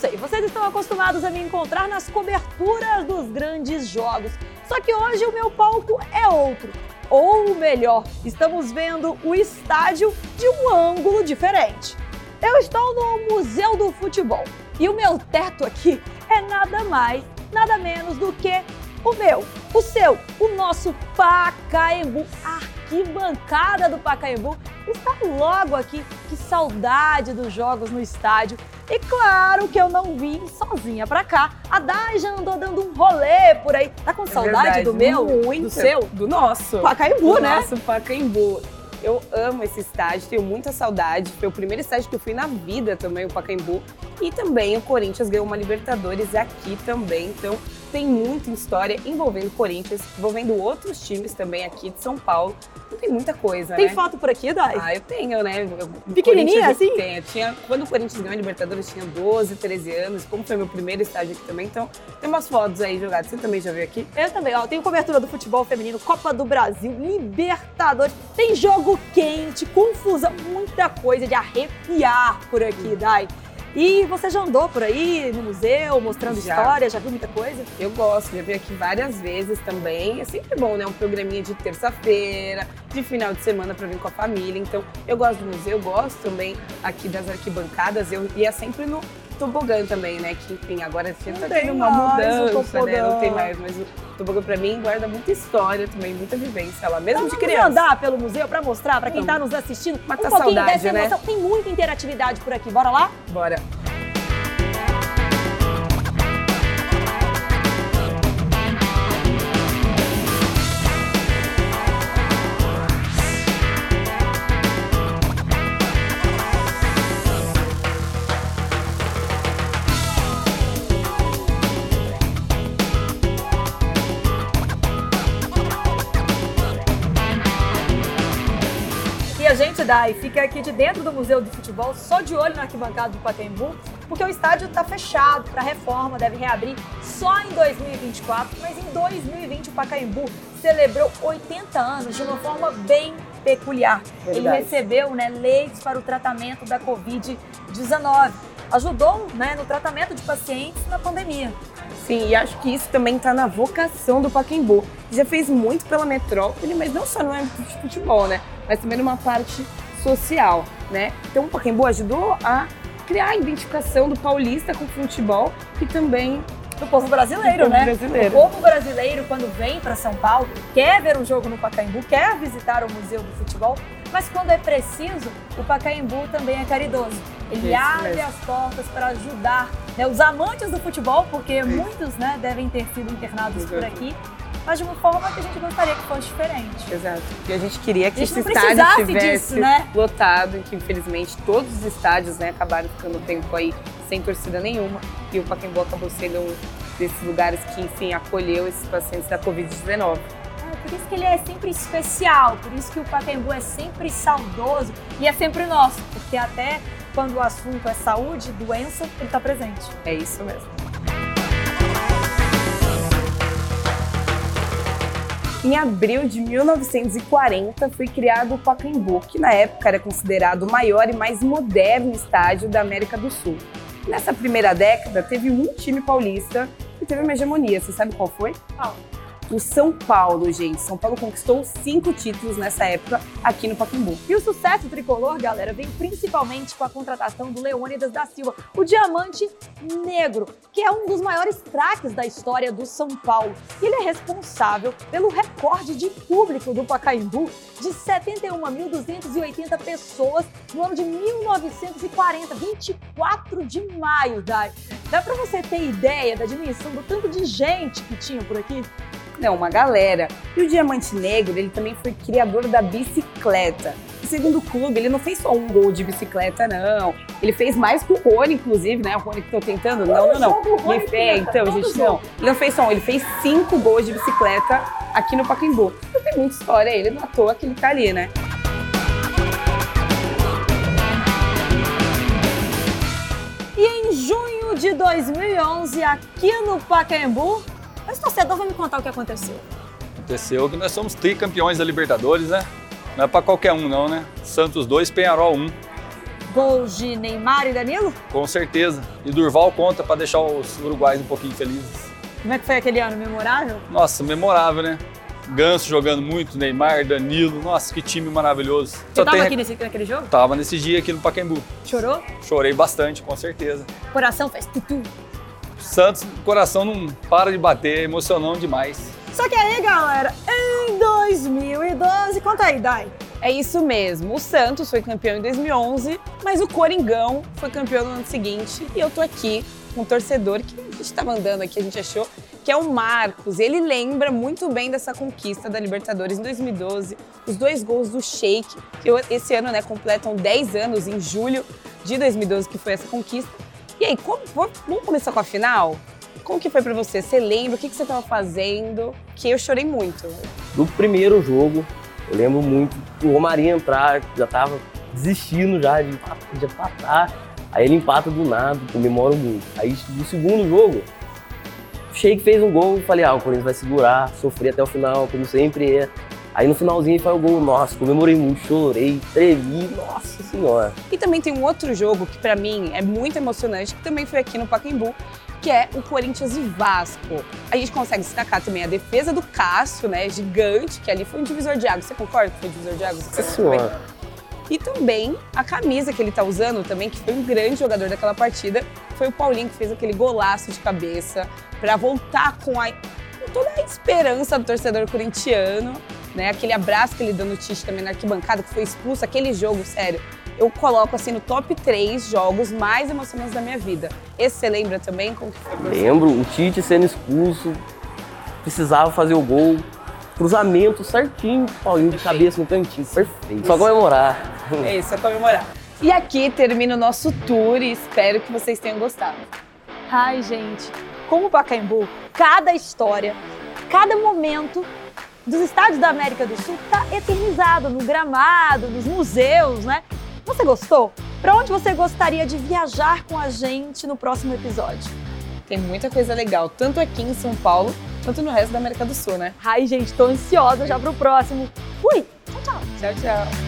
Vocês estão acostumados a me encontrar nas coberturas dos grandes jogos. Só que hoje o meu palco é outro. Ou melhor, estamos vendo o estádio de um ângulo diferente. Eu estou no Museu do Futebol e o meu teto aqui é nada mais, nada menos do que o meu, o seu, o nosso Pacaembu, a arquibancada do Pacaembu está logo aqui. Que saudade dos jogos no estádio. E claro que eu não vim sozinha pra cá. A Dai já andou dando um rolê por aí. Tá com saudade é verdade, do meu? Muito. Do seu? Do nosso. Pacaembu, do né? Nosso Pacaembu. Eu amo esse estádio, tenho muita saudade. Foi o primeiro estádio que eu fui na vida também, o Pacaembu. E também o Corinthians ganhou uma Libertadores aqui também. Então tem muita história envolvendo Corinthians, envolvendo outros times também aqui de São Paulo. Então tem muita coisa, Tem né? foto por aqui, Dai? Ah, eu tenho, né? Eu- Pequenininha, assim? Tenho. Tinha, quando o Corinthians ganhou a Libertadores, tinha 12, 13 anos. Como foi meu primeiro estágio aqui também. Então, tem umas fotos aí jogadas. Você também já viu aqui? Eu também, ó. Tem cobertura do futebol feminino, Copa do Brasil, Libertadores. Tem jogo quente, confusão, muita coisa de arrepiar por aqui, Dai. E você já andou por aí no museu, mostrando Já. história, já viu muita coisa? Eu gosto, já vim aqui várias vezes também. É sempre bom, né? Um programinha de terça-feira, de final de semana para vir com a família. Então, eu gosto do museu, eu gosto também aqui das arquibancadas. Eu ia sempre no tobogã também, né? Que, enfim, agora já Não tá tem tendo uma mudança, né? Não tem mais, mas o tobogã para mim guarda muita história também, muita vivência lá, mesmo Então de vamos criança. andar pelo museu para mostrar para quem está Vamos. nos assistindo Matar um pouquinho saudade, dessa né? emoção. Tem muita interatividade por aqui. Bora lá? Bora. E Dai, fica aqui de dentro do Museu do Futebol, só de olho na arquibancada do Pacaembu, porque o estádio está fechado para reforma, deve reabrir só em 2024, mas em 2020 o Pacaembu celebrou 80 anos de uma forma bem peculiar. Ele Verdade. recebeu né, leitos para o tratamento da Covid-19. Ajudou né, no tratamento de pacientes na pandemia. Sim, e acho que isso também está na vocação do Pacaembu. Já fez muito pela metrópole, mas não só no âmbito de futebol, né? Mas também numa parte social, né? Então o Pacaembu ajudou a criar a identificação do paulista com o futebol e também do povo brasileiro, Do povo né? brasileiro. O povo brasileiro, quando vem para São Paulo, quer ver um jogo no Pacaembu, quer visitar o Museu do Futebol, mas quando é preciso, o Pacaembu também é caridoso. Ele Isso abre mesmo. as portas para ajudar né, os amantes do futebol, porque muitos né, devem ter sido internados por aqui, mas de uma forma que a gente gostaria que fosse diferente. Exato. E a gente queria que esse estádio tivesse disso, né? lotado, que infelizmente todos os estádios né, acabaram ficando tempo aí sem torcida nenhuma. E o Pacaembu acabou sendo um desses lugares que, enfim, acolheu esses pacientes da Covid-19. É, por isso que ele é sempre especial, por isso que o Pacaembu é sempre saudoso e é sempre nosso, porque até quando o assunto é saúde, doença, ele está presente. É isso mesmo. Em abril de 1940 foi criado o Pacaembu, que na época era considerado o maior e mais moderno estádio da América do Sul. Nessa primeira década, teve um time paulista que teve uma hegemonia. Você sabe qual foi? Qual? O São Paulo, gente. São Paulo conquistou cinco títulos nessa época aqui no Pacaembu. E o sucesso tricolor, galera, vem principalmente com a contratação do Leônidas da Silva, o diamante negro, que é um dos maiores craques da história do São Paulo. Ele é responsável pelo recorde de público do Pacaembu de 71.280 pessoas no ano de 1940, 24 de maio, Dai. Dá pra você ter ideia da dimensão do tanto de gente que tinha por aqui? Não, uma galera. E o Diamante Negro, ele também foi criador da bicicleta. E segundo o clube, ele não fez só um gol de bicicleta, não. Ele fez mais que o Rony, inclusive, né? O Rony que tô tentando. Não, não, não. o Ele fez, então, gente, não. Ele não fez só um, ele fez cinco gols de bicicleta aqui no Pacaembu. Então tem muita história, ele não à toa que ele tá ali, né? E em junho de 2011, aqui no Pacaembu, esse torcedor vai me contar o que aconteceu. Aconteceu que nós somos tricampeões da Libertadores, né? Não é pra qualquer um, não, né? Santos 2, Penharol 1. Gols de Neymar e Danilo? Com certeza. E Durval conta para deixar os uruguais um pouquinho felizes. Como é que foi aquele ano? Memorável? Nossa, memorável, né? Ganso jogando muito, Neymar, Danilo. Nossa, que time maravilhoso. Você Só tava tem- aqui nesse, naquele jogo? Tava nesse dia aqui no Pacaembu. Chorou? Chorei bastante, com certeza. Coração fez tutu. Santos, o coração não para de bater, é emocionante demais. Só que aí, galera, em 2012, conta aí, Dai. É isso mesmo. O Santos foi campeão em 2011, mas o Coringão foi campeão no ano seguinte. E eu tô aqui com um torcedor que a gente tá mandando aqui, a gente achou, que é o Marcos. Ele lembra muito bem dessa conquista da Libertadores em 2012. Os dois gols do Sheik, que esse ano né, completam 10 anos, em julho de 2012, que foi essa conquista. E aí, como- vamos começar com a final? Como que foi pra você? Você lembra? O que, que você tava fazendo? Que eu chorei muito. do primeiro jogo, eu lembro muito do Romarinho entrar, já tava desistindo já de, de empatar. Aí ele empata do nada, comemora muito. Aí no segundo jogo, o Sheik fez um gol, falei, ah, o Corinthians vai segurar, sofrer até o final, como sempre é. Aí no finalzinho faz o gol, nossa, comemorei muito, chorei, tremi, nossa senhora. E também tem um outro jogo que pra mim é muito emocionante, que também foi aqui no Pacaembu, que é o Corinthians e Vasco. A gente consegue destacar também a defesa do Cássio, né, gigante, que ali foi um divisor de águas. Você concorda que foi um divisor de águas? Nossa senhora. E também a camisa que ele tá usando também, que foi um grande jogador daquela partida, foi o Paulinho que fez aquele golaço de cabeça pra voltar com, a, com toda a esperança do torcedor corintiano, né? Aquele abraço que ele deu no Tite também na arquibancada, que foi expulso, aquele jogo, sério. Eu coloco assim no top 3 jogos mais emocionantes da minha vida. Esse você lembra também? Como que foi? Lembro, o Tite sendo expulso, precisava fazer o gol, cruzamento certinho, Paulinho de cabeça no cantinho, perfeito. Só comemorar. É isso, é comemorar. E aqui termina o nosso tour e espero que vocês tenham gostado. Ai, gente, como o Pacaembu, cada história, cada momento dos estádios da América do Sul tá eternizado no gramado, nos museus, né? Você gostou? Para onde você gostaria de viajar com a gente no próximo episódio? Tem muita coisa legal, tanto aqui em São Paulo, quanto no resto da América do Sul, né? Ai, gente, tô ansiosa já pro próximo. Fui! Tchau, tchau! Tchau, tchau.